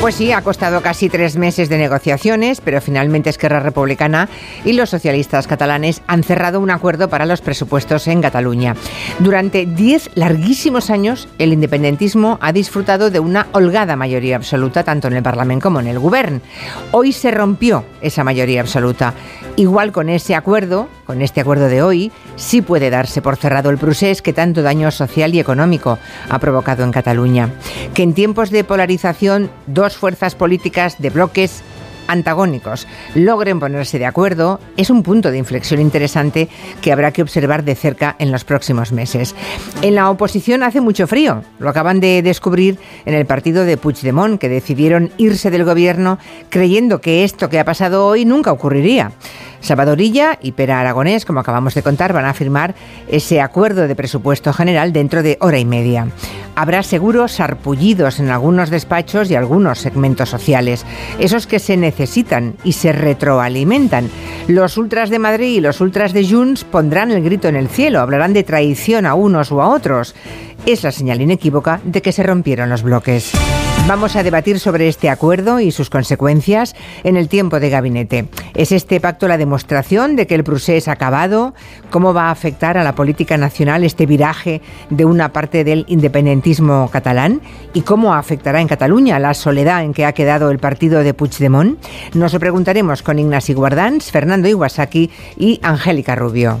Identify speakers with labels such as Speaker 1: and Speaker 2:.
Speaker 1: Pues sí, ha costado casi tres meses de negociaciones, pero finalmente Esquerra Republicana y los socialistas catalanes han cerrado un acuerdo para los presupuestos en Cataluña. Durante diez larguísimos años, el independentismo ha disfrutado de una holgada mayoría absoluta, tanto en el Parlamento como en el Gobierno. Hoy se rompió esa mayoría absoluta. Igual con ese acuerdo, con este acuerdo de hoy, sí puede darse por cerrado el procés que tanto daño social y económico ha provocado en Cataluña. Que en tiempos de polarización, dos fuerzas políticas de bloques antagónicos logren ponerse de acuerdo es un punto de inflexión interesante que habrá que observar de cerca en los próximos meses. En la oposición hace mucho frío, lo acaban de descubrir en el partido de Puigdemont, que decidieron irse del gobierno creyendo que esto que ha pasado hoy nunca ocurriría. Salvadorilla y Pera Aragonés, como acabamos de contar, van a firmar ese acuerdo de presupuesto general dentro de hora y media. Habrá seguros sarpullidos en algunos despachos y algunos segmentos sociales, esos que se necesitan y se retroalimentan. Los ultras de Madrid y los ultras de Junts pondrán el grito en el cielo, hablarán de traición a unos o a otros. Es la señal inequívoca de que se rompieron los bloques. Vamos a debatir sobre este acuerdo y sus consecuencias en el tiempo de gabinete. ¿Es este pacto la demostración de que el procés ha acabado? ¿Cómo va a afectar a la política nacional este viraje de una parte del independentismo catalán? ¿Y cómo afectará en Cataluña la soledad en que ha quedado el partido de Puigdemont? Nos lo preguntaremos con Ignasi Guardans, Fernando Iwasaki y Angélica Rubio.